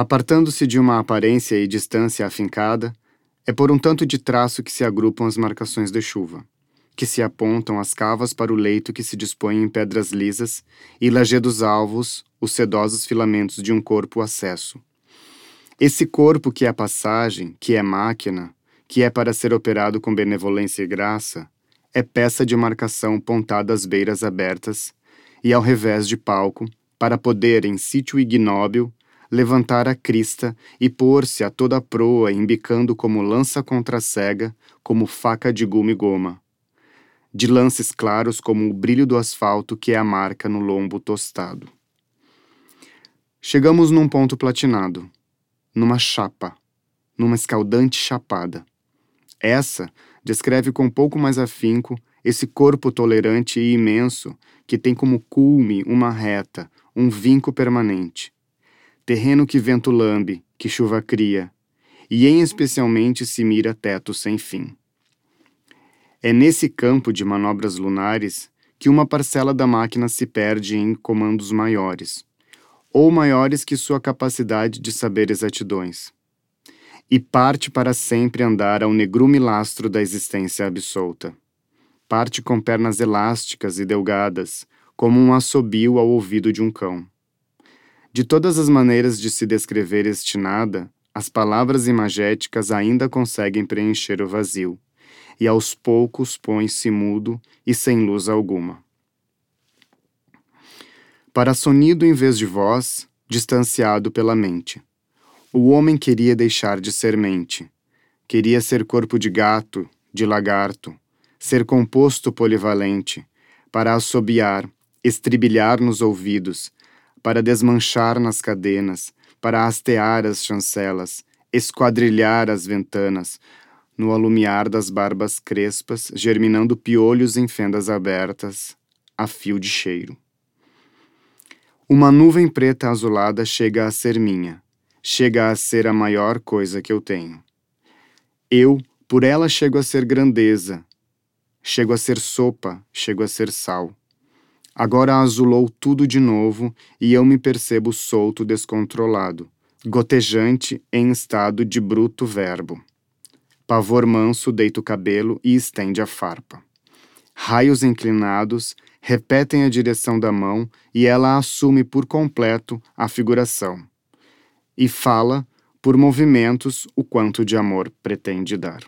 Apartando-se de uma aparência e distância afincada, é por um tanto de traço que se agrupam as marcações de chuva, que se apontam as cavas para o leito que se dispõe em pedras lisas e lajedos alvos, os sedosos filamentos de um corpo acesso. Esse corpo que é passagem, que é máquina, que é para ser operado com benevolência e graça, é peça de marcação pontada às beiras abertas e ao revés de palco, para poder, em sítio ignóbil, levantar a crista e pôr-se a toda a proa, embicando como lança contra a cega, como faca de gume goma. De lances claros como o brilho do asfalto que é a marca no lombo tostado. Chegamos num ponto platinado, numa chapa, numa escaldante chapada. Essa descreve com pouco mais afinco esse corpo tolerante e imenso que tem como culme uma reta, um vinco permanente. Terreno que vento lambe, que chuva cria, e em especialmente se mira teto sem fim. É nesse campo de manobras lunares que uma parcela da máquina se perde em comandos maiores, ou maiores que sua capacidade de saber exatidões, e parte para sempre andar ao negrume lastro da existência absolta. Parte com pernas elásticas e delgadas, como um assobio ao ouvido de um cão. De todas as maneiras de se descrever este nada, as palavras imagéticas ainda conseguem preencher o vazio, e aos poucos põe-se mudo e sem luz alguma. Para sonido em vez de voz, distanciado pela mente. O homem queria deixar de ser mente. Queria ser corpo de gato, de lagarto, ser composto polivalente, para assobiar, estribilhar nos ouvidos, para desmanchar nas cadenas, para hastear as chancelas, esquadrilhar as ventanas, no alumiar das barbas crespas, germinando piolhos em fendas abertas, a fio de cheiro. Uma nuvem preta azulada chega a ser minha, chega a ser a maior coisa que eu tenho. Eu, por ela, chego a ser grandeza, chego a ser sopa, chego a ser sal. Agora azulou tudo de novo e eu me percebo solto, descontrolado, gotejante em estado de bruto verbo. Pavor manso deita o cabelo e estende a farpa. Raios inclinados repetem a direção da mão e ela assume por completo a figuração. E fala, por movimentos, o quanto de amor pretende dar.